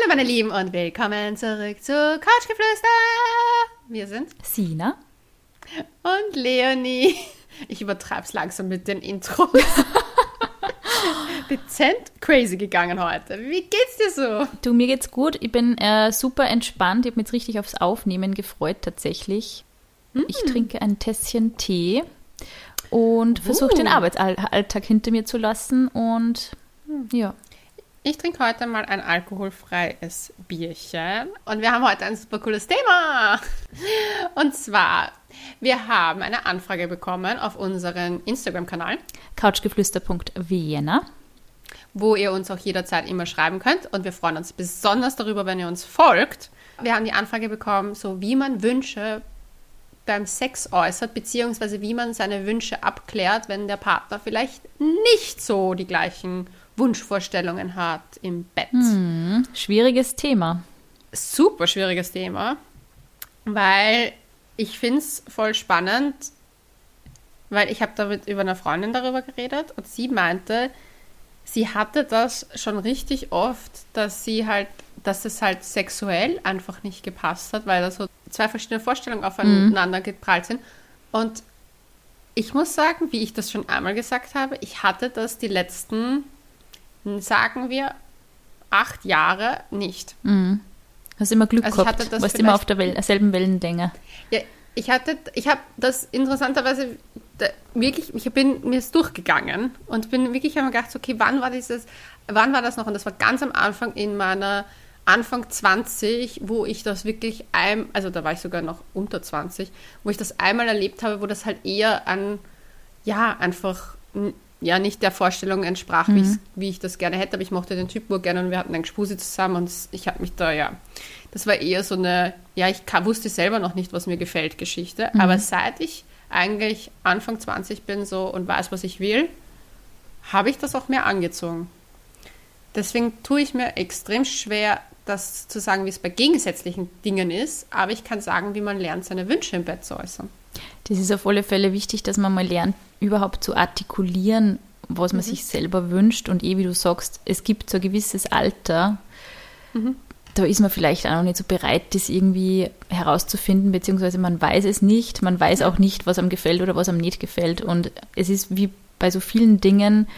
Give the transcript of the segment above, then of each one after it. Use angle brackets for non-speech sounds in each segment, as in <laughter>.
Hallo meine Lieben und willkommen zurück zu Couchgeflüster. Wir sind Sina. und Leonie. Ich übertreib's langsam mit den Intros. <laughs> Dezent crazy gegangen heute. Wie geht's dir so? Du, mir geht's gut. Ich bin äh, super entspannt. Ich habe mich jetzt richtig aufs Aufnehmen gefreut tatsächlich. Ich trinke ein Tässchen Tee und versuche den Uh. Arbeitsalltag hinter mir zu lassen und ja. Ich trinke heute mal ein alkoholfreies Bierchen und wir haben heute ein super cooles Thema. Und zwar, wir haben eine Anfrage bekommen auf unseren Instagram-Kanal, Couchgeflüster.vienna. wo ihr uns auch jederzeit immer schreiben könnt und wir freuen uns besonders darüber, wenn ihr uns folgt. Wir haben die Anfrage bekommen, so wie man Wünsche beim Sex äußert, beziehungsweise wie man seine Wünsche abklärt, wenn der Partner vielleicht nicht so die gleichen Wunschvorstellungen hat im Bett. Schwieriges Thema. super schwieriges Thema, weil ich finde es voll spannend, weil ich habe damit über eine Freundin darüber geredet und sie meinte, sie hatte das schon richtig oft, dass sie halt, dass es halt sexuell einfach nicht gepasst hat, weil da so zwei verschiedene Vorstellungen aufeinander geprallt sind. Und ich muss sagen, wie ich das schon einmal gesagt habe, ich hatte das die letzten, sagen wir, acht Jahre nicht. Hast immer Glück Also gehabt. das warst immer auf der Wellen, selben Wellenlänge. Ja, ich hatte, ich habe das interessanterweise wirklich, ich bin mir ist durchgegangen und bin wirklich einmal gedacht, okay, wann war dieses, wann war das noch? Und das war ganz am Anfang in meiner Anfang 20, wo ich das wirklich ein, also da war ich sogar noch unter 20, wo ich das einmal erlebt habe, wo das halt eher an, ja, einfach ja nicht der Vorstellung entsprach, wie, ich's- wie ich das gerne hätte, aber ich mochte den Typ nur gerne und wir hatten einen Gspusi zusammen und ich habe mich da, ja, das war eher so eine, ja, ich wusste selber noch nicht, was mir gefällt, Geschichte, aber seit ich eigentlich Anfang 20 bin so und weiß, was ich will, habe ich das auch mehr angezogen. Deswegen tue ich mir extrem schwer, das zu sagen, wie es bei gegensätzlichen Dingen ist, aber ich kann sagen, wie man lernt, seine Wünsche im Bett zu äußern. Das ist auf alle Fälle wichtig, dass man mal lernt, überhaupt zu artikulieren, was man sich selber wünscht. Und eh, wie du sagst, es gibt so ein gewisses Alter, da ist man vielleicht auch noch nicht so bereit, das irgendwie herauszufinden, beziehungsweise man weiß es nicht. Man weiß auch nicht, was einem gefällt oder was einem nicht gefällt. Und es ist wie bei so vielen Dingen,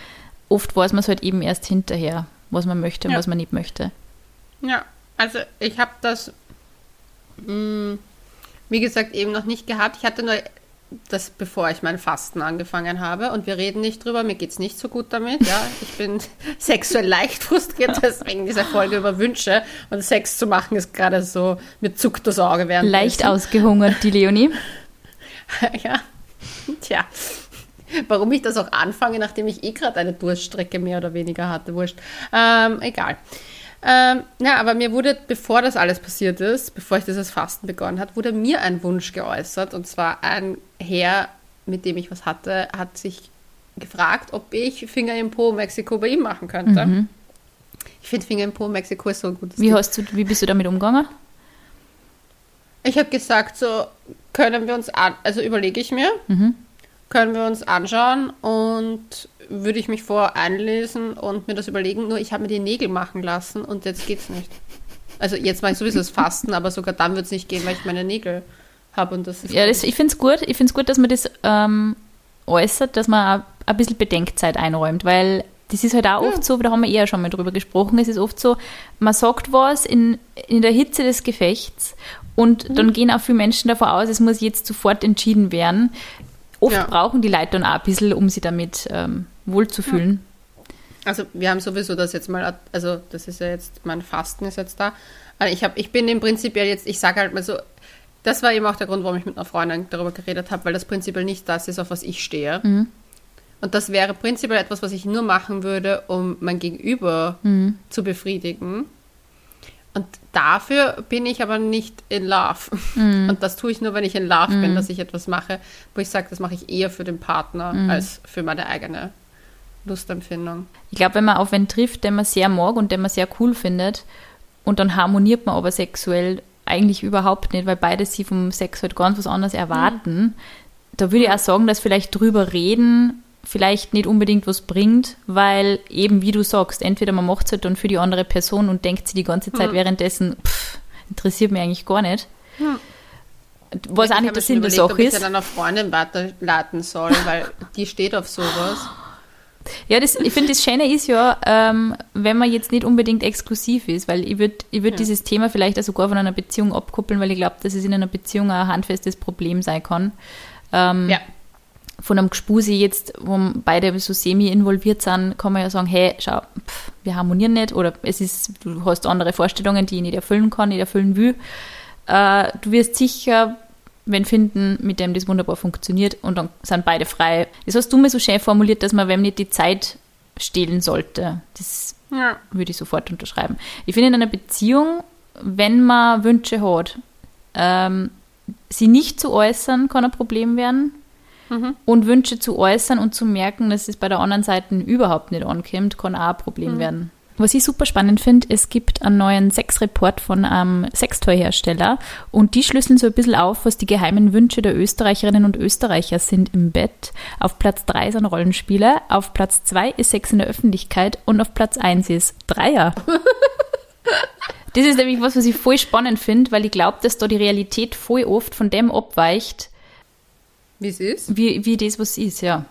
oft weiß man es halt eben erst hinterher, was man möchte und Ja. was man nicht möchte. Ja, also ich habe das, mh, wie gesagt, eben noch nicht gehabt. Ich hatte nur das, bevor ich mein Fasten angefangen habe. Und wir reden nicht drüber, mir geht's nicht so gut damit. Ja, ich bin <laughs> sexuell leicht frustriert, deswegen diese Folge über Wünsche. Und Sex zu machen ist gerade so, mir zuckt das Auge während Leicht ausgehungert, die Leonie. <laughs> ja, tja. Warum ich das auch anfange, nachdem ich eh gerade eine Durststrecke mehr oder weniger hatte, wurscht. Ähm, egal. Ähm, ja, aber mir wurde, bevor das alles passiert ist, bevor ich dieses Fasten begonnen hat, wurde mir ein Wunsch geäußert. Und zwar ein Herr, mit dem ich was hatte, hat sich gefragt, ob ich Finger im Po Mexiko bei ihm machen könnte. Ich finde Finger im Po Mexiko ist so ein gutes Wie, hast du, wie bist du damit umgegangen? Ich habe gesagt, so können wir uns an, also überlege ich mir, können wir uns anschauen und würde ich mich vor einlesen und mir das überlegen. Nur ich habe mir die Nägel machen lassen und jetzt geht's nicht. Also jetzt mache ich sowieso das Fasten, aber sogar dann wird es nicht gehen, weil ich meine Nägel habe und das ist Ja, das, ich finde es gut. Ich finde es gut, dass man das ähm, äußert, dass man ein bisschen Bedenkzeit einräumt, weil das ist halt auch oft so, da haben wir eher schon mal drüber gesprochen, es ist oft so, man sagt was in, in der Hitze des Gefechts und Mhm. dann gehen auch viele Menschen davon aus, es muss jetzt sofort entschieden werden. Oft Ja. brauchen die Leute dann auch ein bisschen, um sich damit ähm, wohlzufühlen. Also wir haben sowieso das jetzt mal, also das ist ja jetzt, mein Fasten ist jetzt da. Also ich, hab, ich bin im Prinzip ja jetzt, ich sage halt mal so, das war eben auch der Grund, warum ich mit einer Freundin darüber geredet habe, weil das prinzipiell nicht das ist, auf was ich stehe. Und das wäre prinzipiell etwas, was ich nur machen würde, um mein Gegenüber zu befriedigen. Und dafür bin ich aber nicht in Love. Und das tue ich nur, wenn ich in Love bin, dass ich etwas mache, wo ich sage, das mache ich eher für den Partner als für meine eigene Lustempfindung. Ich glaube, wenn man auf einen trifft, den man sehr mag und den man sehr cool findet, und dann harmoniert man aber sexuell eigentlich überhaupt nicht, weil beide sie vom Sex halt ganz was anderes erwarten. Da würde ich auch sagen, dass vielleicht drüber reden vielleicht nicht unbedingt was bringt, weil eben, wie du sagst, entweder man macht es halt dann für die andere Person und denkt sie die ganze Zeit Hm. währenddessen, pff, interessiert mich eigentlich gar nicht. Hm. Was auch Ich nicht habe der Sinn der Sache ob ich ist. an einer Freundin weiterleiten soll, weil die steht auf sowas. Ja, das, ich finde, das Schöne ist ja, ähm, wenn man jetzt nicht unbedingt exklusiv ist, weil ich würde ich würd Ja. dieses Thema vielleicht auch sogar von einer Beziehung abkoppeln, weil ich glaube, dass es in einer Beziehung auch ein handfestes Problem sein kann. Ähm, Ja. Von einem Gespuse jetzt, wo beide so semi involviert sind, kann man ja sagen, hey, schau, pff, wir harmonieren nicht oder es ist, du hast andere Vorstellungen, die ich nicht erfüllen kann, nicht erfüllen will. Äh, du wirst sicher wenn finden, mit dem das wunderbar funktioniert und dann sind beide frei. Das hast du mir so schön formuliert, dass man wem nicht die Zeit stehlen sollte. Das Ja. würde ich sofort unterschreiben. Ich finde in einer Beziehung, wenn man Wünsche hat, ähm, sie nicht zu äußern, kann ein Problem werden. Mhm. Und Wünsche zu äußern und zu merken, dass es bei der anderen Seite überhaupt nicht ankommt, kann auch ein Problem werden. Was ich super spannend finde, es gibt einen neuen Sexreport von einem Sextoyhersteller und die schlüsseln so ein bisschen auf, was die geheimen Wünsche der Österreicherinnen und Österreicher sind im Bett. Auf Platz 3 sind Rollenspiele, auf Platz 2 ist Sex in der Öffentlichkeit und auf Platz 1 ist Dreier. <laughs> Das ist nämlich was, was ich voll spannend finde, weil ich glaube, dass da die Realität voll oft von dem abweicht, Wie es ist. wie, wie das was ist, ja.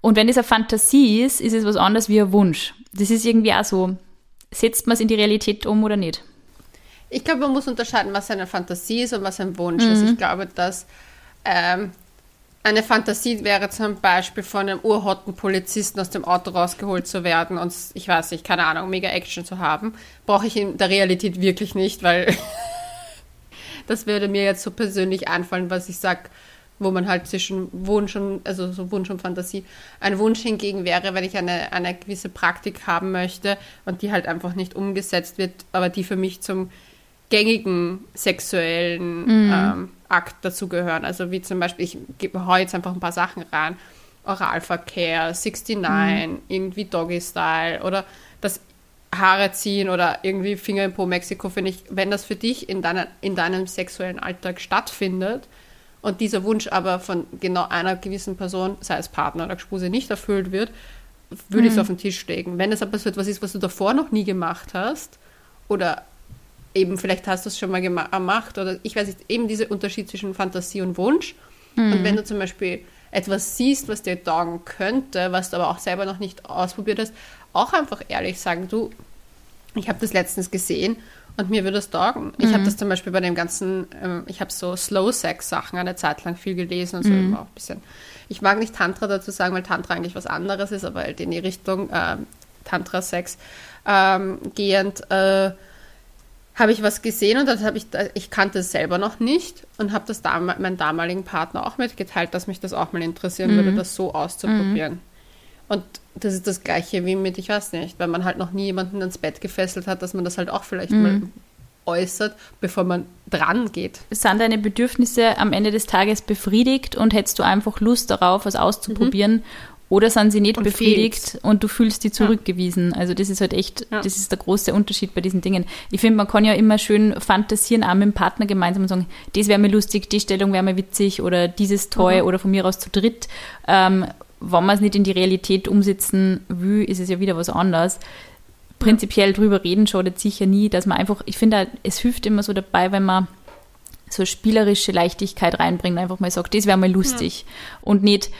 Und wenn das eine Fantasie ist, ist es was anderes wie ein Wunsch. Das ist irgendwie auch so, setzt man es in die Realität um oder nicht? Ich glaube, man muss unterscheiden, was eine Fantasie ist und was ein Wunsch ist. Ich glaube, dass ähm, eine Fantasie wäre zum Beispiel von einem urhotten Polizisten aus dem Auto rausgeholt zu werden und, ich weiß nicht, keine Ahnung, mega Action zu haben. Brauche ich in der Realität wirklich nicht, weil <laughs> das würde mir jetzt so persönlich einfallen, was ich sage, wo man halt zwischen Wunsch und, also so Wunsch und Fantasie. Ein Wunsch hingegen wäre, wenn ich eine, eine gewisse Praktik haben möchte und die halt einfach nicht umgesetzt wird, aber die für mich zum gängigen sexuellen ähm, Akt dazugehören. Also wie zum Beispiel, ich gebe hau jetzt einfach ein paar Sachen rein. Oralverkehr, 69, irgendwie Doggy-Style oder das Haare ziehen oder irgendwie Finger im Po Mexiko, finde ich, wenn das für dich in, deiner, in deinem sexuellen Alltag stattfindet und dieser Wunsch aber von genau einer gewissen Person, sei es Partner oder Gespuse, nicht erfüllt wird, würde ich es auf den Tisch legen. Wenn es aber so etwas ist, was du davor noch nie gemacht hast oder eben vielleicht hast du es schon mal gema gemacht oder ich weiß nicht, eben dieser Unterschied zwischen Fantasie und Wunsch. Und wenn du zum Beispiel etwas siehst, was dir taugen könnte, was du aber auch selber noch nicht ausprobiert hast, auch einfach ehrlich sagen, du, ich habe das letztens gesehen und mir würde es taugen. Ich habe das zum Beispiel bei dem ganzen, ähm, ich habe so Slow-Sex-Sachen eine Zeit lang viel gelesen und so immer auch ein bisschen. Ich mag nicht Tantra dazu sagen, weil Tantra eigentlich was anderes ist, aber halt in die Richtung ähm, Tantra-Sex ähm, gehend äh, habe ich was gesehen und dann habe ich, da- ich kannte es selber noch nicht und habe das dam meinem damaligen Partner auch mitgeteilt, dass mich das auch mal interessieren würde, das so auszuprobieren. Und das ist das Gleiche wie mit, ich weiß nicht, wenn man halt noch nie jemanden ins Bett gefesselt hat, dass man das halt auch vielleicht mal äußert, bevor man dran geht. Sind deine Bedürfnisse am Ende des Tages befriedigt und hättest du einfach Lust darauf, was auszuprobieren? Oder sind sie nicht Und befriedigt und du fühlst die zurückgewiesen? Also das ist halt echt, Ja. das ist der große Unterschied bei diesen Dingen. Ich finde, man kann ja immer schön fantasieren, auch mit dem Partner gemeinsam und sagen, das wäre mir lustig, die Stellung wäre mir witzig oder dieses toll oder von mir aus zu dritt. Ähm, wenn man es nicht in die Realität umsetzen will, ist es ja wieder was anderes. Prinzipiell drüber reden schadet sicher nie, dass man einfach, ich finde, es hilft immer so dabei, wenn man so spielerische Leichtigkeit reinbringt, einfach mal sagt, das wäre mal lustig. Und nicht,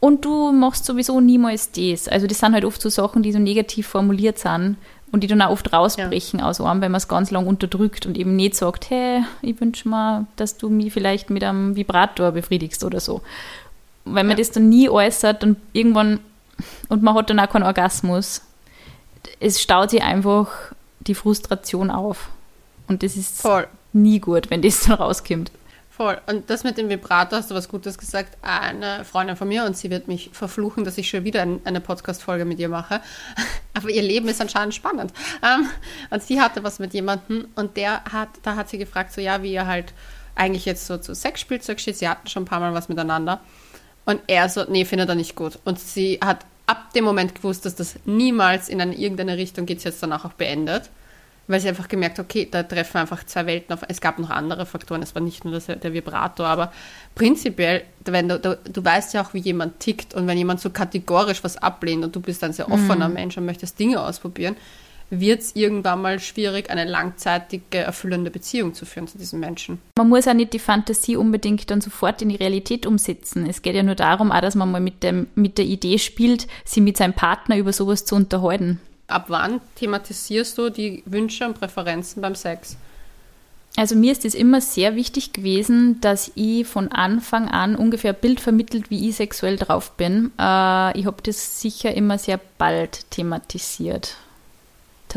und du machst sowieso niemals das. Also das sind halt oft so Sachen, die so negativ formuliert sind und die dann auch oft rausbrechen aus einem, wenn man es ganz lang unterdrückt und eben nicht sagt, hey, ich wünsche mir, dass du mich vielleicht mit einem Vibrator befriedigst oder so. Wenn man Ja. das dann nie äußert und irgendwann, und man hat dann auch keinen Orgasmus, es staut sich einfach die Frustration auf. Und das ist Voll. nie gut, wenn das dann rauskommt. Voll. Und das mit dem Vibrator hast du was Gutes gesagt. Eine Freundin von mir und sie wird mich verfluchen, dass ich schon wieder ein, eine Podcast-Folge mit ihr mache. <laughs> Aber ihr Leben ist anscheinend spannend. Ähm, und sie hatte was mit jemandem und der hat, da hat sie gefragt, so ja, wie ihr halt eigentlich jetzt so zu Sexspielzeug steht. Sie hatten schon ein paar Mal was miteinander. Und er so, nee, findet er nicht gut. Und sie hat ab dem Moment gewusst, dass das niemals in eine, irgendeine Richtung geht, jetzt danach auch beendet. weil sie einfach gemerkt, okay, da treffen einfach zwei Welten auf. Es gab noch andere Faktoren, es war nicht nur das, der Vibrator, aber prinzipiell, wenn du, du, du weißt ja auch, wie jemand tickt und wenn jemand so kategorisch was ablehnt und du bist ein sehr offener mhm. Mensch und möchtest Dinge ausprobieren, wird es irgendwann mal schwierig, eine langzeitige, erfüllende Beziehung zu führen zu diesem Menschen. Man muss ja nicht die Fantasie unbedingt dann sofort in die Realität umsetzen. Es geht ja nur darum, auch, dass man mal mit, dem, mit der Idee spielt, sie mit seinem Partner über sowas zu unterhalten. Ab wann thematisierst du die Wünsche und Präferenzen beim Sex? Also mir ist es immer sehr wichtig gewesen, dass ich von Anfang an ungefähr ein Bild vermittelt, wie ich sexuell drauf bin. Äh, ich habe das sicher immer sehr bald thematisiert.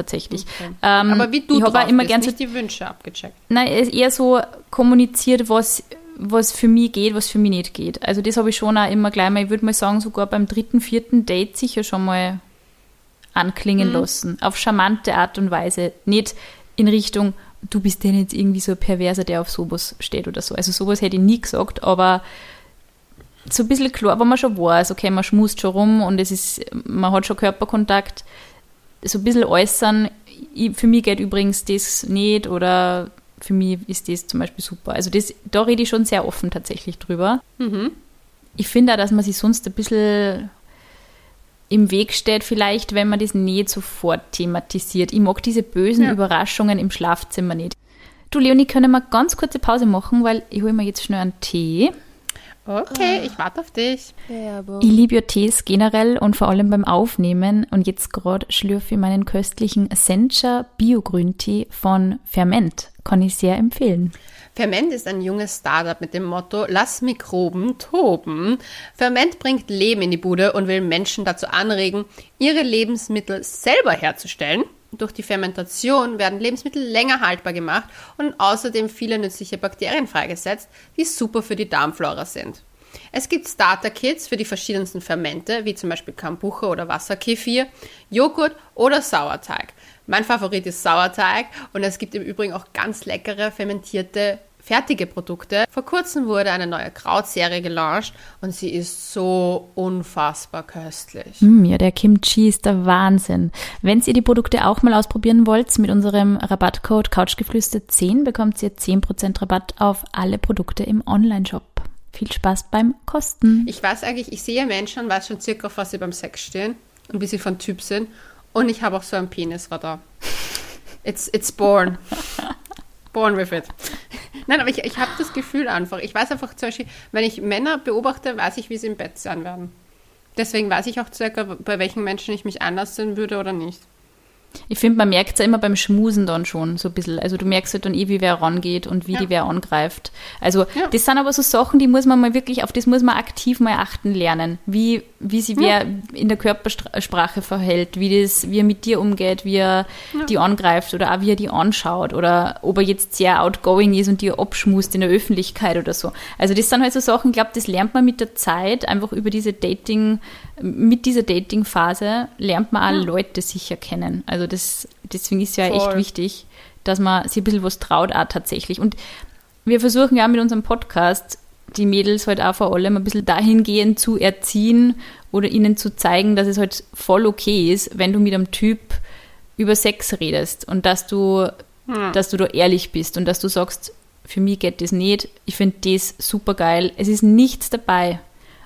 Tatsächlich. Okay. Ähm, Aber wie du ich drauf immer bist, nicht die Wünsche abgecheckt. Nein, eher so kommuniziert, was, was für mich geht, was für mich nicht geht. Also das habe ich schon auch immer gleich mal, ich würde mal sagen, sogar beim dritten, vierten Date sicher schon mal anklingen mhm. lassen. Auf charmante Art und Weise. Nicht in Richtung, du bist denn jetzt irgendwie so ein Perverser, der auf sowas steht oder so. Also sowas hätte ich nie gesagt, aber so ein bisschen klar, wenn man schon weiß, okay, man schmust schon rum und es ist, man hat schon Körperkontakt, so ein bisschen äußern, ich, für mich geht übrigens das nicht oder für mich ist das zum Beispiel super. Also das, da rede ich schon sehr offen tatsächlich drüber. Mhm. Ich finde auch, dass man sich sonst ein bisschen im Weg steht, vielleicht, wenn man das nicht sofort thematisiert. Ich mag diese bösen ja. Überraschungen im Schlafzimmer nicht. Du, Leonie, können wir ganz kurze Pause machen, weil ich hole mir jetzt schnell einen Tee. Okay, ich warte auf dich. Ich liebe ja Tees generell und vor allem beim Aufnehmen. Und jetzt gerade schlürfe ich meinen köstlichen Sencha Bio-Grüntee von Ferment. Kann ich sehr empfehlen. Ferment ist ein junges Startup mit dem Motto Lass Mikroben toben. Ferment bringt Leben in die Bude und will Menschen dazu anregen, ihre Lebensmittel selber herzustellen. Durch die Fermentation werden Lebensmittel länger haltbar gemacht und außerdem viele nützliche Bakterien freigesetzt, die super für die Darmflora sind. Es gibt Starter-Kits für die verschiedensten Fermente, wie zum Beispiel Kambuche oder Wasserkefir, Joghurt oder Sauerteig. Mein Favorit ist Sauerteig und es gibt im Übrigen auch ganz leckere fermentierte fertige Produkte. Vor kurzem wurde eine neue Krautserie gelauncht und sie ist so unfassbar köstlich. Mm, ja, der Kimchi ist der Wahnsinn. Wenn ihr die Produkte auch mal ausprobieren wollt, mit unserem Rabattcode Couchgeflüster10 bekommt ihr 10% Rabatt auf alle Produkte im Onlineshop. Viel Spaß beim Kosten. Ich weiß eigentlich, ich sehe Menschen und weiß schon circa, auf was sie beim Sex stehen und wie sie von Typ sind. Und ich habe auch so ein Penisradar. It's, it's born. <laughs> born with it. Nein, aber ich, ich habe das Gefühl einfach. Ich weiß einfach zum Beispiel, wenn ich Männer beobachte, weiß ich, wie sie im Bett sein werden. Deswegen weiß ich auch circa, bei welchen Menschen ich mich einlassen würde oder nicht. Ich finde, man merkt es ja immer beim Schmusen dann schon so ein bisschen. Also du merkst halt dann eh, wie wer rangeht und wie ja. die wer angreift. Also ja. das sind aber so Sachen, die muss man mal wirklich, auf das muss man aktiv mal achten lernen. Wie, wie sich wer in der Körpersprache verhält, wie, das, wie er mit dir umgeht, wie er die angreift oder auch wie er die anschaut oder ob er jetzt sehr outgoing ist und dir abschmust in der Öffentlichkeit oder so. Also das sind halt so Sachen, ich glaube, das lernt man mit der Zeit einfach über diese Dating- mit dieser Dating-Phase lernt man auch ja. Leute sicher kennen. Also das, deswegen ist ja Voll. echt wichtig, dass man sich ein bisschen was traut auch tatsächlich. Und wir versuchen ja mit unserem Podcast die Mädels halt auch vor allem ein bisschen dahingehend zu erziehen oder ihnen zu zeigen, dass es halt voll okay ist, wenn du mit einem Typ über Sex redest und dass du, ja. dass du da ehrlich bist und dass du sagst, für mich geht das nicht, ich finde das super geil, es ist nichts dabei,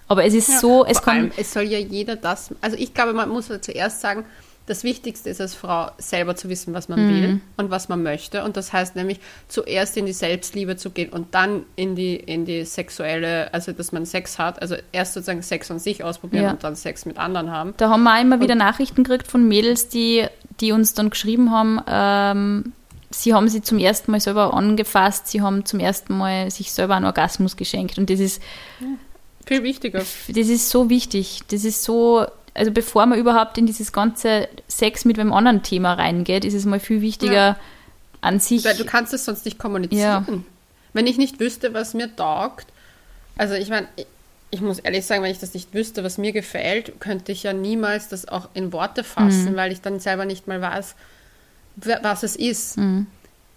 aber es ist ja, so, es kann. es soll ja jeder das. Also ich glaube, man muss zuerst sagen, das Wichtigste ist als Frau selber zu wissen, was man mhm. will und was man möchte. Und das heißt nämlich zuerst in die Selbstliebe zu gehen und dann in die, in die sexuelle, also dass man Sex hat. Also erst sozusagen Sex an sich ausprobieren ja. und dann Sex mit anderen haben. Da haben wir auch immer und wieder Nachrichten gekriegt von Mädels, die, die uns dann geschrieben haben, ähm, sie haben sie zum ersten Mal selber angefasst, sie haben zum ersten Mal sich selber einen Orgasmus geschenkt. Und das ist. Ja viel wichtiger. Das ist so wichtig. Das ist so, also bevor man überhaupt in dieses ganze Sex mit einem anderen Thema reingeht, ist es mal viel wichtiger ja. an sich. Weil du kannst es sonst nicht kommunizieren. Ja. Wenn ich nicht wüsste, was mir taugt, also ich meine, ich muss ehrlich sagen, wenn ich das nicht wüsste, was mir gefällt, könnte ich ja niemals das auch in Worte fassen, mhm. weil ich dann selber nicht mal weiß, was es ist. Mhm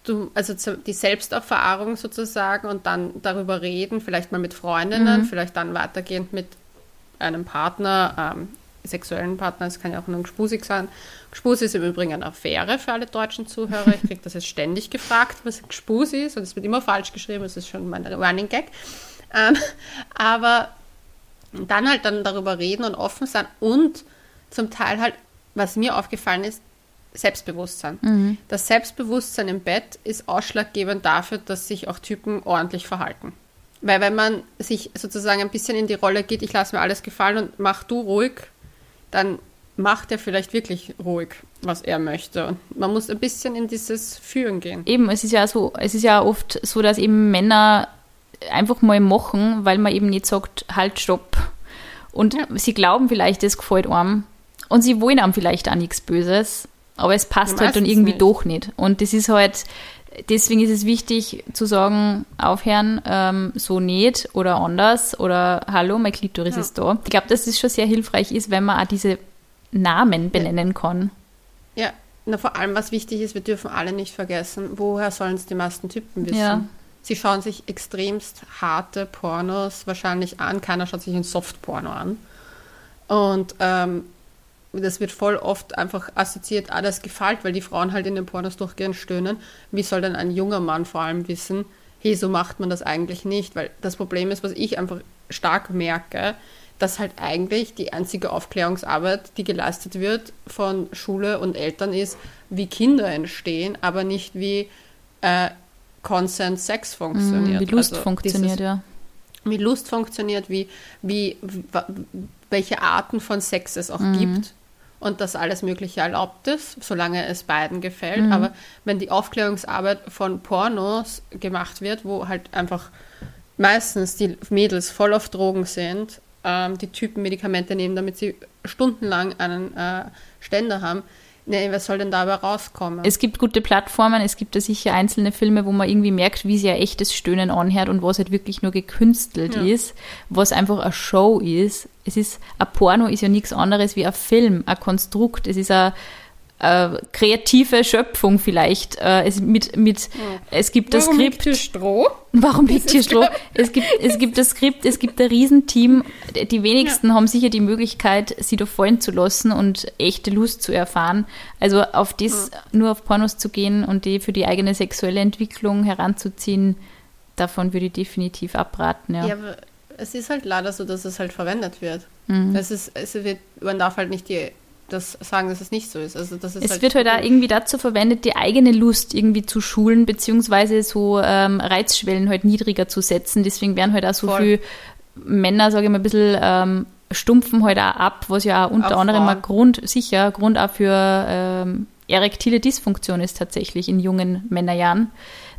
du, also die Selbsterfahrung sozusagen und dann darüber reden, vielleicht mal mit Freundinnen, mhm. vielleicht dann weitergehend mit einem Partner, ähm, sexuellen Partner, es kann ja auch nur ein Gspusig sein. Gspus ist im Übrigen eine Affäre für alle deutschen Zuhörer. Ich kriege das jetzt ständig gefragt, was Gspus ist und es wird immer falsch geschrieben, das ist schon mein Running Gag. Ähm, aber dann halt dann darüber reden und offen sein und zum Teil halt, was mir aufgefallen ist, Selbstbewusstsein. Mhm. Das Selbstbewusstsein im Bett ist ausschlaggebend dafür, dass sich auch Typen ordentlich verhalten. Weil wenn man sich sozusagen ein bisschen in die Rolle geht, ich lasse mir alles gefallen und mach du ruhig, dann macht er vielleicht wirklich ruhig, was er möchte. Und man muss ein bisschen in dieses Führen gehen. Eben, es ist ja so, es ist ja oft so, dass eben Männer einfach mal machen, weil man eben nicht sagt, halt, stopp. Und ja. sie glauben vielleicht, es gefällt einem. Und sie wollen einem vielleicht auch nichts Böses. Aber es passt halt dann irgendwie nicht. doch nicht. Und das ist halt, deswegen ist es wichtig zu sagen, aufhören, ähm, so nicht oder anders oder hallo, mein Klitoris ja. ist da. Ich glaube, dass es schon sehr hilfreich ist, wenn man auch diese Namen benennen ja. kann. Ja, na, vor allem, was wichtig ist, wir dürfen alle nicht vergessen, woher sollen es die meisten Typen wissen? Ja. Sie schauen sich extremst harte Pornos wahrscheinlich an. Keiner schaut sich ein Softporno an. Und ähm, das wird voll oft einfach assoziiert, ah, das gefällt, weil die Frauen halt in den Pornos durchgehend stöhnen. Wie soll denn ein junger Mann vor allem wissen, hey, so macht man das eigentlich nicht? Weil das Problem ist, was ich einfach stark merke, dass halt eigentlich die einzige Aufklärungsarbeit, die geleistet wird von Schule und Eltern, ist, wie Kinder entstehen, aber nicht wie äh, Consent Sex funktioniert. Wie Lust also funktioniert, dieses, ja. Wie Lust funktioniert, wie, wie, welche Arten von Sex es auch mhm. gibt und dass alles Mögliche erlaubt ist, solange es beiden gefällt. Mhm. Aber wenn die Aufklärungsarbeit von Pornos gemacht wird, wo halt einfach meistens die Mädels voll auf Drogen sind, ähm, die Typen Medikamente nehmen, damit sie stundenlang einen äh, Ständer haben, Nee, was soll denn dabei rauskommen? Es gibt gute Plattformen, es gibt da sicher einzelne Filme, wo man irgendwie merkt, wie sie ein echtes Stöhnen anhört und was halt wirklich nur gekünstelt ja. ist, was einfach eine Show ist. Es ist, ein Porno ist ja nichts anderes wie ein Film, ein Konstrukt. Es ist ein äh, kreative Schöpfung vielleicht. Äh, es, mit, mit, ja. es gibt das Warum Skript. Liegt hier Stroh? Warum liegt hier Stroh? Es gibt, es gibt das Skript, es gibt ein Riesenteam. Die wenigsten ja. haben sicher die Möglichkeit, sie da fallen zu lassen und echte Lust zu erfahren. Also auf das, ja. nur auf Pornos zu gehen und die für die eigene sexuelle Entwicklung heranzuziehen, davon würde ich definitiv abraten. Ja, ja aber es ist halt leider so, dass es halt verwendet wird. Mhm. Es ist, es wird, man darf halt nicht die das sagen, dass es nicht so ist. Also das ist es halt wird halt auch irgendwie dazu verwendet, die eigene Lust irgendwie zu schulen, beziehungsweise so ähm, Reizschwellen halt niedriger zu setzen. Deswegen werden halt auch so viele Männer, sage ich mal, ein bisschen ähm, stumpfen halt auch ab, was ja auch unter auch anderem mal Grund, sicher, Grund auch für ähm, erektile Dysfunktion ist tatsächlich in jungen Männerjahren.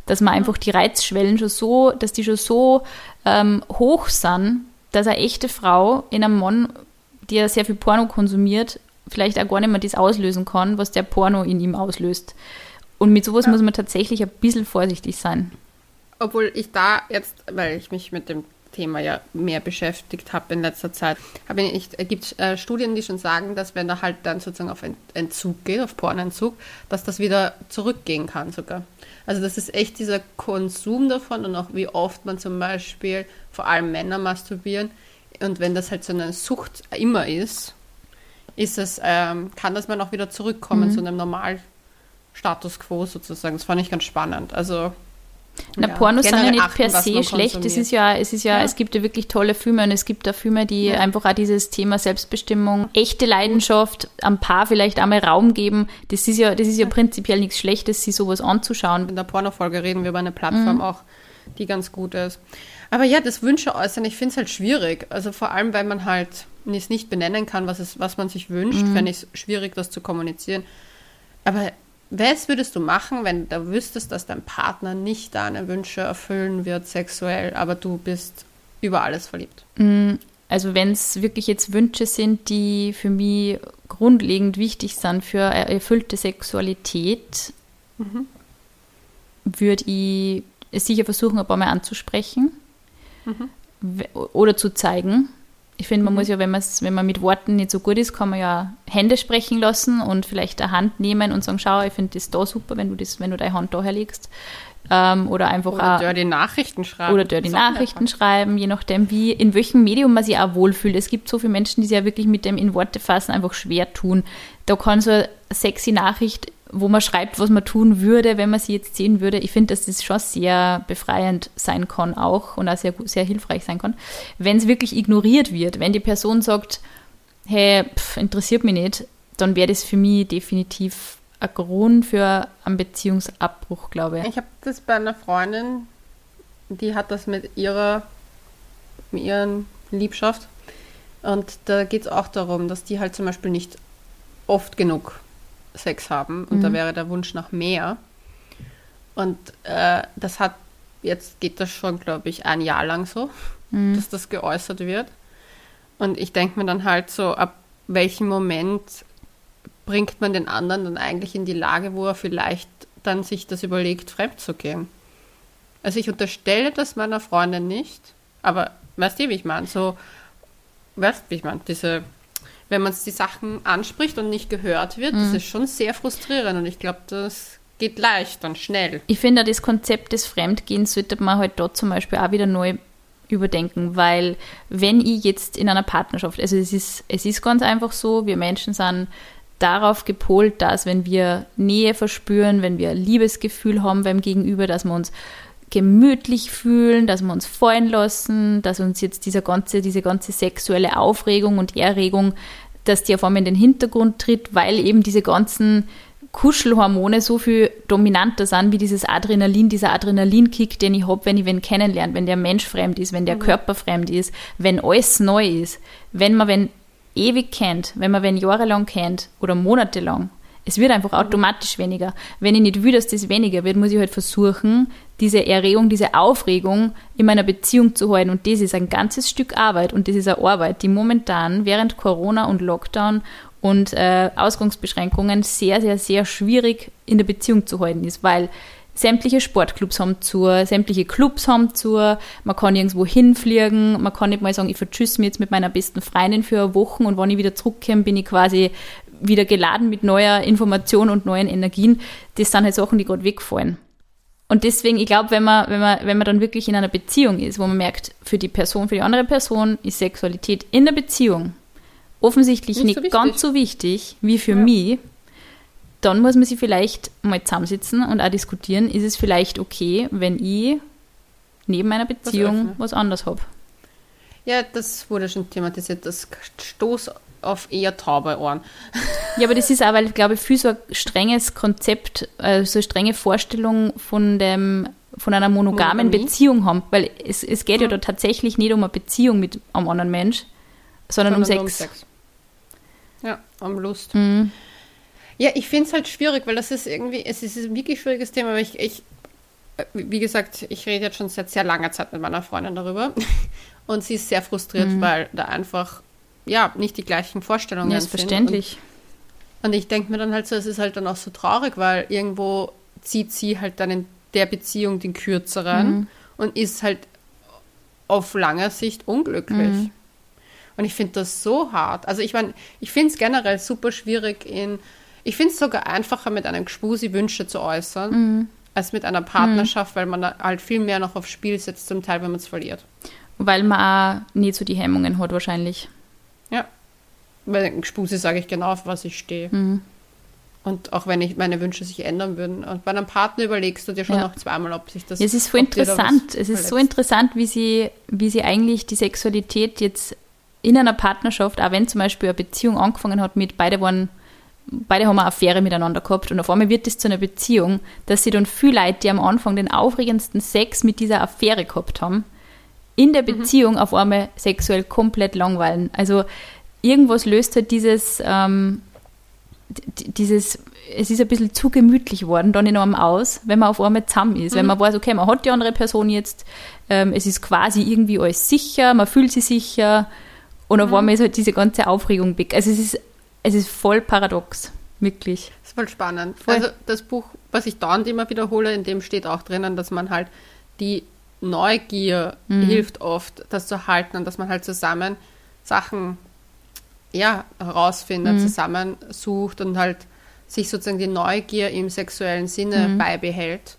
Dass man einfach die Reizschwellen schon so, dass die schon so ähm, hoch sind, dass eine echte Frau in einem Mann, die ja sehr viel Porno konsumiert, vielleicht auch gar nicht mehr das auslösen kann, was der Porno in ihm auslöst. Und mit sowas ja. muss man tatsächlich ein bisschen vorsichtig sein. Obwohl ich da jetzt, weil ich mich mit dem Thema ja mehr beschäftigt habe in letzter Zeit, habe ich, es gibt äh, Studien, die schon sagen, dass wenn er halt dann sozusagen auf Entzug geht, auf Pornentzug, dass das wieder zurückgehen kann sogar. Also das ist echt dieser Konsum davon und auch wie oft man zum Beispiel, vor allem Männer masturbieren, und wenn das halt so eine Sucht immer ist, ist es, ähm, kann das mal auch wieder zurückkommen mhm. zu einem Normalstatus quo sozusagen. Das fand ich ganz spannend. Also na, ja. Pornos sind ja nicht per se schlecht. Es ist ja, es ist ja, ja, es gibt ja wirklich tolle Filme und es gibt da Filme, die ja. einfach auch dieses Thema Selbstbestimmung, echte Leidenschaft, am Paar vielleicht einmal Raum geben. Das ist ja, das ist ja prinzipiell nichts Schlechtes, sich sowas anzuschauen. In der Pornofolge reden wir über eine Plattform mhm. auch, die ganz gut ist. Aber ja, das Wünsche äußern, ich finde es halt schwierig. Also vor allem, weil man halt es nicht benennen kann, was, es, was man sich wünscht, mhm. fände ich es schwierig, das zu kommunizieren. Aber was würdest du machen, wenn du wüsstest, dass dein Partner nicht deine Wünsche erfüllen wird sexuell, aber du bist über alles verliebt? Mhm. Also wenn es wirklich jetzt Wünsche sind, die für mich grundlegend wichtig sind für erfüllte Sexualität, mhm. würde ich es sicher versuchen, ein paar Mal anzusprechen mhm. oder zu zeigen. Ich finde, man muss ja, wenn, wenn man mit Worten nicht so gut ist, kann man ja Hände sprechen lassen und vielleicht eine Hand nehmen und sagen, schau, ich finde das da super, wenn du, das, wenn du deine Hand daher legst. Ähm, oder einfach oder auch, dirty Nachrichten schreiben. Oder dirty Nachrichten schreiben, je nachdem, wie, in welchem Medium man sich auch wohlfühlt. Es gibt so viele Menschen, die sich ja wirklich mit dem in Worte fassen einfach schwer tun. Da kann so eine sexy Nachricht wo man schreibt, was man tun würde, wenn man sie jetzt sehen würde. Ich finde, dass das schon sehr befreiend sein kann auch und auch sehr, sehr hilfreich sein kann. Wenn es wirklich ignoriert wird, wenn die Person sagt, hey, pff, interessiert mich nicht, dann wäre das für mich definitiv ein Grund für einen Beziehungsabbruch, glaube ich. Ich habe das bei einer Freundin, die hat das mit ihrer, mit ihren Liebschaft. Und da geht es auch darum, dass die halt zum Beispiel nicht oft genug Sex haben und mhm. da wäre der Wunsch nach mehr. Und äh, das hat, jetzt geht das schon, glaube ich, ein Jahr lang so, mhm. dass das geäußert wird. Und ich denke mir dann halt so, ab welchem Moment bringt man den anderen dann eigentlich in die Lage, wo er vielleicht dann sich das überlegt, fremd zu gehen. Also ich unterstelle das meiner Freundin nicht, aber weißt du, wie ich meine? So, weißt du, wie ich meine? Diese wenn man die Sachen anspricht und nicht gehört wird, mhm. das ist schon sehr frustrierend und ich glaube, das geht leicht und schnell. Ich finde, das Konzept des Fremdgehens sollte man halt dort zum Beispiel auch wieder neu überdenken, weil wenn ich jetzt in einer Partnerschaft, also es ist, es ist ganz einfach so, wir Menschen sind darauf gepolt, dass wenn wir Nähe verspüren, wenn wir Liebesgefühl haben beim Gegenüber, dass wir uns gemütlich fühlen, dass wir uns fallen lassen, dass uns jetzt dieser ganze, diese ganze sexuelle Aufregung und Erregung, dass die auf einmal in den Hintergrund tritt, weil eben diese ganzen Kuschelhormone so viel dominanter sind wie dieses Adrenalin, dieser Adrenalinkick, den ich habe, wenn ich wen kennenlerne, wenn der Mensch fremd ist, wenn der mhm. Körper fremd ist, wenn alles neu ist, wenn man wenn ewig kennt, wenn man wenn jahrelang kennt oder monatelang es wird einfach automatisch weniger. Wenn ich nicht will, dass das weniger wird, muss ich halt versuchen, diese Erregung, diese Aufregung in meiner Beziehung zu halten. Und das ist ein ganzes Stück Arbeit und das ist eine Arbeit, die momentan während Corona und Lockdown und äh, Ausgangsbeschränkungen sehr, sehr, sehr schwierig in der Beziehung zu halten ist, weil sämtliche Sportclubs haben zu, sämtliche Clubs haben zu, man kann irgendwo hinfliegen, man kann nicht mal sagen, ich vertschüss mich jetzt mit meiner besten Freundin für eine Woche und wenn ich wieder zurückkomme, bin ich quasi wieder geladen mit neuer Information und neuen Energien. Das sind halt Sachen, die gerade wegfallen. Und deswegen, ich glaube, wenn man, wenn man, wenn man dann wirklich in einer Beziehung ist, wo man merkt, für die Person, für die andere Person ist Sexualität in der Beziehung offensichtlich nicht, nicht so ganz so wichtig wie für ja. mich, dann muss man sich vielleicht mal zusammensitzen und auch diskutieren, ist es vielleicht okay, wenn ich neben meiner Beziehung was, was anderes habe. Ja, das wurde schon thematisiert, das Stoß auf eher taube Ohren. Ja, aber das ist auch, weil, glaube ich, viel so ein strenges Konzept, äh, so eine strenge Vorstellung von dem von einer monogamen Monogamie? Beziehung haben, weil es, es geht mhm. ja da tatsächlich nicht um eine Beziehung mit einem anderen Mensch, sondern, sondern um, Sex. um Sex. Ja, um Lust. Mhm. Ja, ich finde es halt schwierig, weil das ist irgendwie, es ist ein wirklich schwieriges Thema, weil ich, ich, wie gesagt, ich rede jetzt schon seit sehr langer Zeit mit meiner Freundin darüber <laughs> und sie ist sehr frustriert, mhm. weil da einfach ja, nicht die gleichen Vorstellungen ja, ist verständlich. Und, und ich denke mir dann halt so, es ist halt dann auch so traurig, weil irgendwo zieht sie halt dann in der Beziehung den kürzeren mhm. und ist halt auf lange Sicht unglücklich. Mhm. Und ich finde das so hart. Also ich meine, ich finde es generell super schwierig in, ich finde es sogar einfacher mit einem Gspusi Wünsche zu äußern, mhm. als mit einer Partnerschaft, weil man halt viel mehr noch aufs Spiel setzt, zum Teil, wenn man es verliert. Weil man auch nie so die Hemmungen hat wahrscheinlich. Ja. Bei Spuse sage ich genau, auf was ich stehe. Mhm. Und auch wenn ich meine Wünsche sich ändern würden. Und bei einem Partner überlegst du dir schon ja. noch zweimal, ob sich das. Ja, es ist so interessant. Es ist so interessant, wie sie, wie sie eigentlich die Sexualität jetzt in einer Partnerschaft, auch wenn zum Beispiel eine Beziehung angefangen hat mit beide waren, beide haben eine Affäre miteinander gehabt und auf einmal wird es zu einer Beziehung, dass sie dann viele Leute, die am Anfang den aufregendsten Sex mit dieser Affäre gehabt haben, in der mhm. Beziehung mhm. auf einmal sexuell komplett langweilen. Also irgendwas löst halt dieses, ähm, dieses, es ist ein bisschen zu gemütlich worden dann in einem aus, wenn man auf einmal zusammen ist. Mhm. Wenn man weiß, okay, man hat die andere Person jetzt, ähm, es ist quasi irgendwie alles sicher, man fühlt sich sicher und auf mhm. einmal ist halt diese ganze Aufregung weg. Also es ist, es ist voll paradox, wirklich. Das ist voll spannend. Voll. Also das Buch, was ich dauernd immer wiederhole, in dem steht auch drinnen, dass man halt die Neugier mhm. hilft oft, das zu halten und dass man halt zusammen Sachen ja, herausfindet, Mhm. zusammensucht und halt sich sozusagen die Neugier im sexuellen Sinne Mhm. beibehält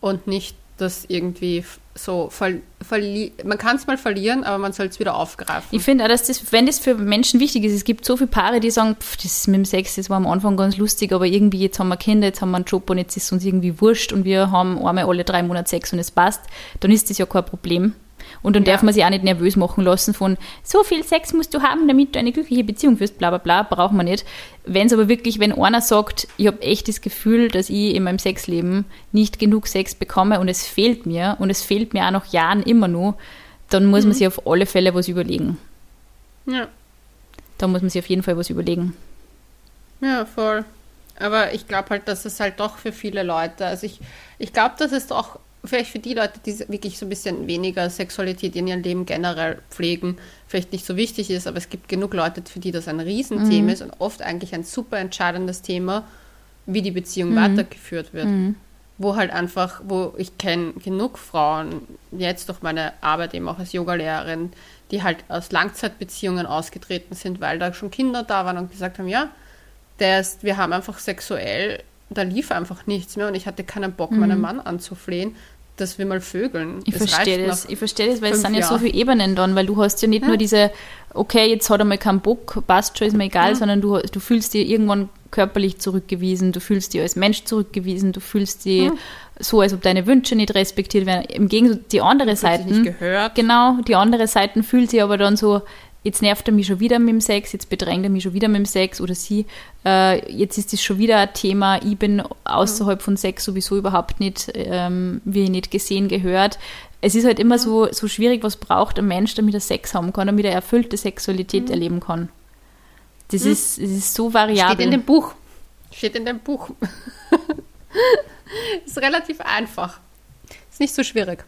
und nicht das irgendwie so man kann es mal verlieren, aber man soll es wieder aufgreifen. Ich finde auch, dass das, wenn das für Menschen wichtig ist, es gibt so viele Paare, die sagen, pff, das ist mit dem Sex, das war am Anfang ganz lustig, aber irgendwie jetzt haben wir Kinder, jetzt haben wir einen Job und jetzt ist es uns irgendwie wurscht und wir haben einmal alle drei Monate Sex und es passt, dann ist das ja kein Problem. Und dann Ja. darf man sich auch nicht nervös machen lassen von, so viel Sex musst du haben, damit du eine glückliche Beziehung führst, bla bla bla, braucht man nicht. Wenn es aber wirklich, wenn einer sagt, ich habe echt das Gefühl, dass ich in meinem Sexleben nicht genug Sex bekomme und es fehlt mir und es fehlt mir auch nach Jahren immer noch, dann muss man sich auf alle Fälle was überlegen. ja. Da muss man sich auf jeden Fall was überlegen. Ja, voll. Aber ich glaube halt, dass es halt doch für viele Leute, also ich, ich glaube, dass es doch vielleicht für die Leute, die wirklich so ein bisschen weniger Sexualität in ihrem Leben generell pflegen, vielleicht nicht so wichtig ist, aber es gibt genug Leute, für die das ein Riesenthema ist und oft eigentlich ein super entscheidendes Thema, wie die Beziehung weitergeführt wird. Wo halt einfach, wo ich kenne genug Frauen, jetzt durch meine Arbeit eben auch als Yogalehrerin, die halt aus Langzeitbeziehungen ausgetreten sind, weil da schon Kinder da waren und gesagt haben, ja, der ist, wir haben einfach sexuell, da lief einfach nichts mehr und ich hatte keinen Bock, meinen Mann anzuflehen, dass wir mal vögeln. Mhm. Ich verstehe das. Ich verstehe das, weil es sind ja so viele Ebenen dann, weil du hast ja nicht nur diese, okay, jetzt hat er mal keinen Bock, passt schon, ist mir egal, sondern du, du fühlst dich irgendwann körperlich zurückgewiesen, du fühlst dich als Mensch zurückgewiesen, du fühlst dich so, als ob deine Wünsche nicht respektiert werden. Im Gegensatz die andere Seite. nicht gehört. Genau, die andere Seite fühlt sich aber dann so, jetzt nervt er mich schon wieder mit dem Sex, jetzt bedrängt er mich schon wieder mit dem Sex oder sie, äh, jetzt ist das schon wieder ein Thema, ich bin außerhalb von Sex sowieso überhaupt nicht, ähm, wie nicht gesehen gehört. Es ist halt immer so, so schwierig, was braucht ein Mensch, damit er Sex haben kann, damit er erfüllte Sexualität erleben kann. Das ist, es ist so variabel. Steht in dem Buch. Steht in dem Buch. <laughs> ist relativ einfach. Ist nicht so schwierig.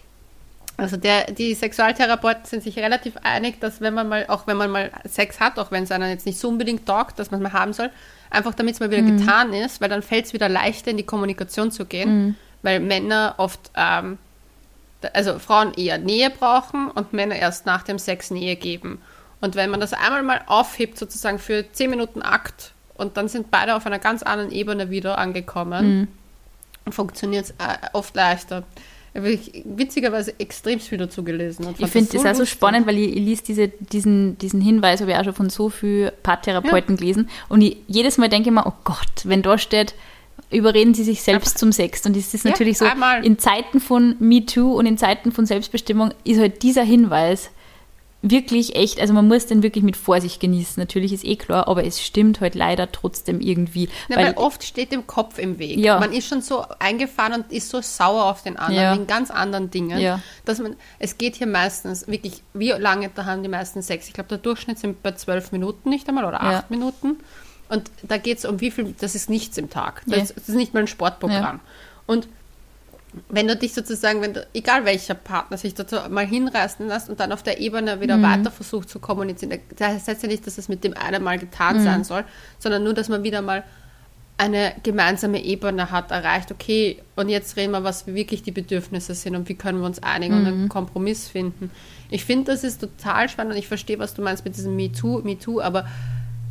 Also der, die Sexualtherapeuten sind sich relativ einig, dass wenn man mal, auch wenn man mal Sex hat, auch wenn es einem jetzt nicht so unbedingt taugt, dass man es mal haben soll, einfach damit es mal wieder getan ist, weil dann fällt es wieder leichter in die Kommunikation zu gehen, weil Männer oft, ähm, also Frauen eher Nähe brauchen und Männer erst nach dem Sex Nähe geben. Und wenn man das einmal mal aufhebt, sozusagen für 10 Minuten Akt, und dann sind beide auf einer ganz anderen Ebene wieder angekommen, funktioniert es oft leichter. Habe ich witzigerweise extrem viel dazu gelesen. Ich finde das auch so spannend, weil ich, ich lese diese, diesen, diesen Hinweis, habe ich auch schon von so vielen Paartherapeuten gelesen. Und ich, jedes Mal denke ich mir, oh Gott, wenn da steht, überreden sie sich selbst zum Sex. Und das ist Ja, natürlich so, einmal. in Zeiten von MeToo und in Zeiten von Selbstbestimmung ist halt dieser Hinweis wirklich echt, also man muss den wirklich mit Vorsicht genießen. Natürlich ist eh klar, aber es stimmt halt leider trotzdem irgendwie. Ja, weil, oft steht dem Kopf im Weg. Ja. Man ist schon so eingefahren und ist so sauer auf den anderen Ja. wegen ganz anderen Dingen, Ja. dass man, es geht hier meistens wirklich, wie lange da haben die meisten Sex? Ich glaube, der Durchschnitt sind bei zwölf Minuten nicht einmal oder acht Minuten. Und da geht es um wie viel, das ist nichts im Tag. Das, Ja. das ist nicht mal ein Sportprogramm. Und wenn du dich sozusagen, wenn du, egal welcher Partner sich dazu mal hinreißen lässt und dann auf der Ebene wieder Mhm. weiter versucht zu kommunizieren, das heißt ja nicht, dass es mit dem einen Mal getan Mhm. sein soll, sondern nur, dass man wieder mal eine gemeinsame Ebene hat, erreicht, okay, und jetzt reden wir, was wirklich die Bedürfnisse sind und wie können wir uns einigen und Mhm. einen Kompromiss finden. Ich finde, das ist total spannend und ich verstehe, was du meinst mit diesem MeToo, MeToo, aber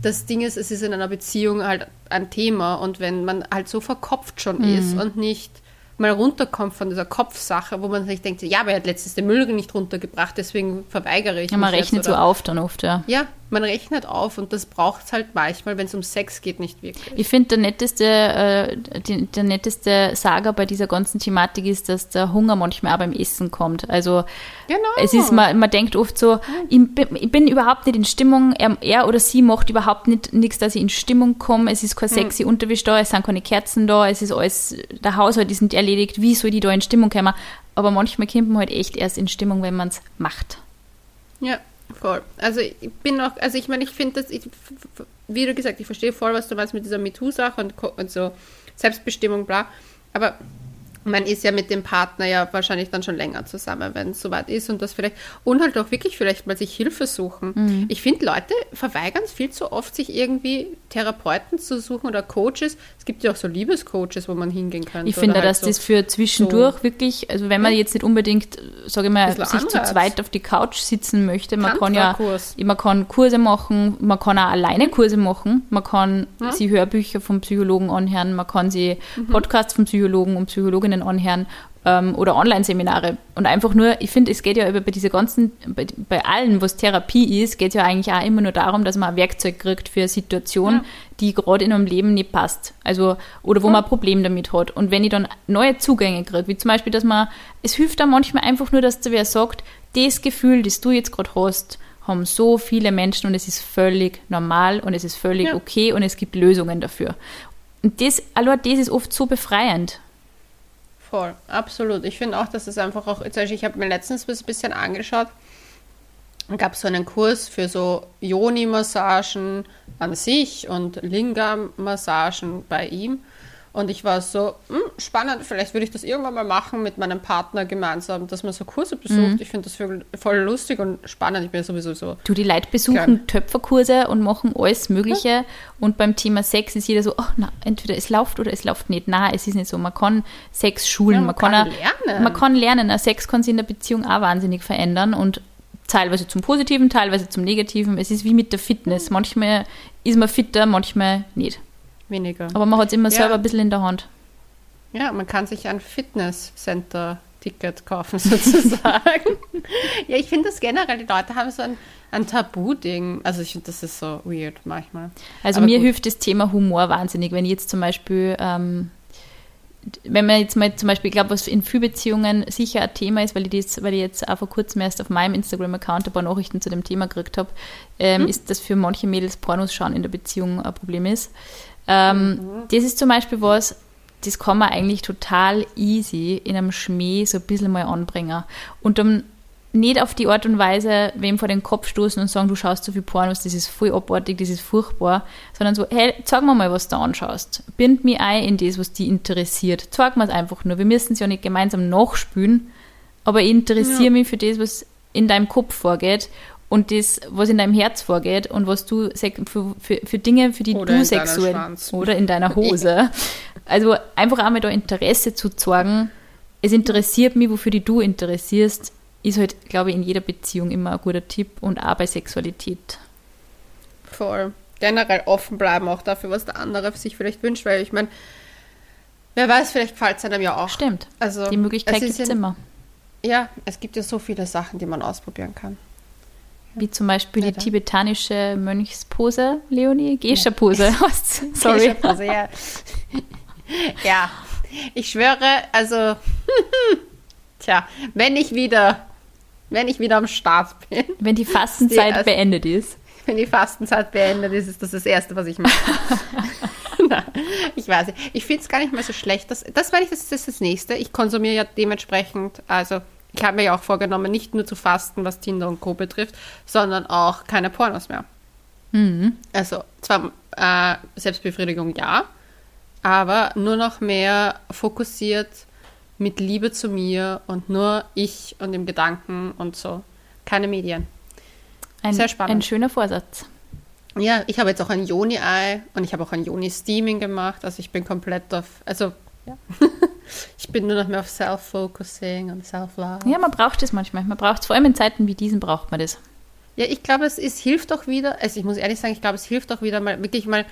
das Ding ist, es ist in einer Beziehung halt ein Thema und wenn man halt so verkopft schon Mhm. ist und nicht mal runterkommt von dieser Kopfsache, wo man sich denkt, ja, aber er hat letztens den Müll nicht runtergebracht, deswegen verweigere ich Ja, man rechnet so auf dann oft, ja. Ja, man rechnet auf und das braucht es halt manchmal, wenn es um Sex geht, nicht wirklich. Ich finde, der netteste, äh, die, der netteste Saga bei dieser ganzen Thematik ist, dass der Hunger manchmal auch beim Essen kommt. Also Genau. es ist, man, man denkt oft so, ich bin, ich bin überhaupt nicht in Stimmung, er, er oder sie macht überhaupt nicht nichts, dass ich in Stimmung komme, es ist kein sexy Unterwäsche da, es sind keine Kerzen da, es ist alles, der Haushalt ist nicht erledigt, wie soll die da in Stimmung kommen? Aber manchmal kommt man halt echt erst in Stimmung, wenn man es macht. Ja, voll. Also ich bin noch, also ich meine, ich finde das, ich, wie du gesagt, ich verstehe voll, was du meinst mit dieser MeToo-Sache und, und so Selbstbestimmung, bla. Aber man ist ja mit dem Partner ja wahrscheinlich dann schon länger zusammen, wenn es soweit ist und das vielleicht, und halt auch wirklich vielleicht mal sich Hilfe suchen. Ich finde, Leute verweigern es viel zu oft, sich irgendwie Therapeuten zu suchen oder Coaches. Es gibt ja auch so Liebescoaches, wo man hingehen kann. Ich finde, halt dass so das für zwischendurch so wirklich, also wenn man jetzt nicht unbedingt, sage ich mal, sich Anreiz. zu zweit auf die Couch sitzen möchte, man kann ja, man kann Kurse machen, man kann auch alleine Kurse machen, man kann ja. sich Hörbücher vom Psychologen anhören, man kann sich mhm. Podcasts von Psychologen und Psychologinnen anhören ähm, oder Online-Seminare. Und einfach nur, ich finde, es geht ja über bei diese ganzen, bei, bei allen, was Therapie ist, geht es ja eigentlich auch immer nur darum, dass man ein Werkzeug kriegt für eine Situation, ja. die gerade in einem Leben nicht passt. Also, oder wo ja. man ein Problem damit hat. Und wenn ich dann neue Zugänge kriege, wie zum Beispiel, dass man, es hilft da manchmal einfach nur, dass da wer sagt, das Gefühl, das du jetzt gerade hast, haben so viele Menschen und es ist völlig normal und es ist völlig ja. okay und es gibt Lösungen dafür. Und das, allein das ist oft so befreiend. Voll, absolut. Ich finde auch, dass es einfach auch, zum Beispiel, ich habe mir letztens ein bisschen angeschaut, gab es so einen Kurs für so Yoni-Massagen an sich und Lingam-Massagen bei ihm. Und ich war so, hm, spannend, vielleicht würde ich das irgendwann mal machen mit meinem Partner gemeinsam, dass man so Kurse besucht. Mhm. Ich finde das voll lustig und spannend. Ich bin sowieso so. Du, die Leute besuchen gern. Töpferkurse und machen alles Mögliche. Ja. Und beim Thema Sex ist jeder so, oh, na, entweder es läuft oder es läuft nicht. Nein, es ist nicht so. Man kann Sex schulen. Ja, man, man, kann, kann auch, lernen. Man kann lernen. Sex kann sich in der Beziehung auch wahnsinnig verändern und teilweise zum Positiven, teilweise zum Negativen. Es ist wie mit der Fitness. Manchmal ist man fitter, manchmal nicht weniger. Aber man hat es immer ja. selber ein bisschen in der Hand. Ja, man kann sich ein Fitnesscenter-Ticket kaufen, <laughs> sozusagen. ja, ich finde das generell, die Leute haben so ein, ein Tabu-Ding. Also ich finde, das ist so weird manchmal. Also Aber mir gut. hilft das Thema Humor wahnsinnig, wenn ich jetzt zum Beispiel, ähm, wenn man jetzt mal zum Beispiel, ich glaube, was in Beziehungen sicher ein Thema ist, weil ich, das, weil ich jetzt auch vor kurzem erst auf meinem Instagram-Account ein paar Nachrichten zu dem Thema gekriegt habe, ähm, hm. ist, dass für manche Mädels Pornos schauen in der Beziehung ein Problem ist. Ähm, mhm. Das ist zum Beispiel was, das kann man eigentlich total easy in einem Schmäh so ein bisschen mal anbringen. Und dann nicht auf die Art und Weise wem vor den Kopf stoßen und sagen, du schaust so viel Pornos, das ist voll abartig, das ist furchtbar, sondern so, hey, zeig mir mal, was du anschaust. Bind mich ein in das, was dich interessiert. Zeig mir es einfach nur. Wir müssen es ja nicht gemeinsam nachspülen, aber ich interessiere ja. mich für das, was in deinem Kopf vorgeht und das, was in deinem Herz vorgeht und was du für, für, für Dinge, für die oder du sexuell oder in deiner Hose. <laughs> also einfach einmal da Interesse zu zeigen, es interessiert mich, wofür die du interessierst, ist halt, glaube ich, in jeder Beziehung immer ein guter Tipp und auch bei Sexualität. Voll. Generell offen bleiben auch dafür, was der andere sich vielleicht wünscht, weil ich meine, wer weiß, vielleicht fällt es einem ja auch. Stimmt. Also, die Möglichkeit gibt es immer. Ja, es gibt ja so viele Sachen, die man ausprobieren kann. Wie zum Beispiel die tibetanische Mönchspose, Leonie? Gescha-Pose. Ja. <laughs> Sorry. Gescha-Pose, ja. <laughs> ja, ich schwöre, also, <laughs> tja, wenn ich wieder, wenn ich wieder am Start bin. Wenn die Fastenzeit die, beendet ist. Wenn die Fastenzeit beendet ist, ist das das Erste, was ich mache. ich weiß nicht. Ich finde es gar nicht mehr so schlecht. Das, das meine ich, das ist das Nächste. Ich konsumiere ja dementsprechend, also ich habe mir ja auch vorgenommen, nicht nur zu fasten, was Tinder und Co. betrifft, sondern auch keine Pornos mehr. Mhm. Also zwar äh, Selbstbefriedigung ja, aber nur noch mehr fokussiert mit Liebe zu mir und nur ich und dem Gedanken und so. Keine Medien. Ein, Sehr spannend. Ein schöner Vorsatz. Ja, ich habe jetzt auch ein Joni-Ei und ich habe auch ein Joni-Steaming gemacht. Also ich bin komplett auf, also ja. <laughs> Ich bin nur noch mehr auf Self-Focusing und Self-Love. Ja, man braucht es manchmal. Man braucht es, vor allem in Zeiten wie diesen braucht man das. Ja, ich glaube, es, es hilft auch wieder, also ich muss ehrlich sagen, ich glaube, es hilft auch wieder mal, wirklich mal,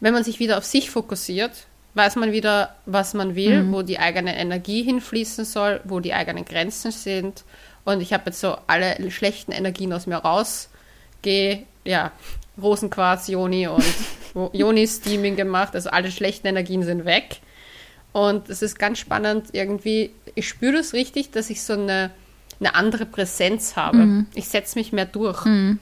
wenn man sich wieder auf sich fokussiert, weiß man wieder, was man will, mhm. wo die eigene Energie hinfließen soll, wo die eigenen Grenzen sind. Und ich habe jetzt so alle schlechten Energien aus mir rausgehe, ja, Rosenquarz, Joni und <laughs> Joni-Steaming gemacht. Also alle schlechten Energien sind weg. Und es ist ganz spannend irgendwie. Ich spüre das richtig, dass ich so eine, eine andere Präsenz habe. Mhm. Ich setze mich mehr durch. Mhm.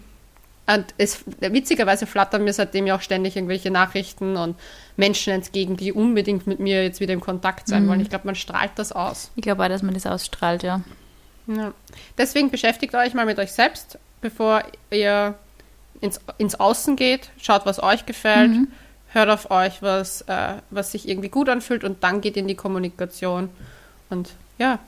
Und es, witzigerweise flattern mir seitdem ja auch ständig irgendwelche Nachrichten und Menschen entgegen, die unbedingt mit mir jetzt wieder im Kontakt sein mhm. wollen. Ich glaube, man strahlt das aus. Ich glaube auch, dass man das ausstrahlt, ja. ja. Deswegen beschäftigt euch mal mit euch selbst, bevor ihr ins, ins Außen geht. Schaut, was euch gefällt. Hört auf euch, was, äh, was sich irgendwie gut anfühlt und dann geht in die Kommunikation und ja,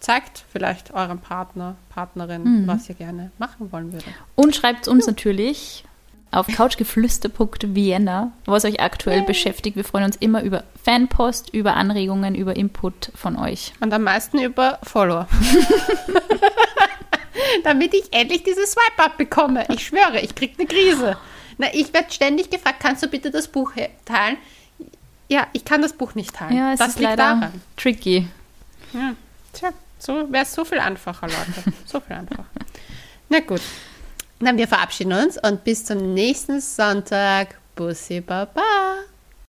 zeigt vielleicht eurem Partner, Partnerin, mhm. was ihr gerne machen wollen würdet. Und schreibt uns ja. natürlich auf couchgeflüster.vienna, was euch aktuell Yay. beschäftigt. Wir freuen uns immer über Fanpost, über Anregungen, über Input von euch. Und am meisten über Follower. <laughs> <laughs> Damit ich endlich dieses Swipe-Up bekomme. Ich schwöre, ich krieg eine Krise. Na, ich werde ständig gefragt, kannst du bitte das Buch teilen? Ja, ich kann das Buch nicht teilen. Ja, es das ist liegt leider daran. tricky. Ja, tja, so wäre es so viel einfacher, Leute. So viel einfacher. Na gut. Dann wir verabschieden uns und bis zum nächsten Sonntag. Bussi Baba.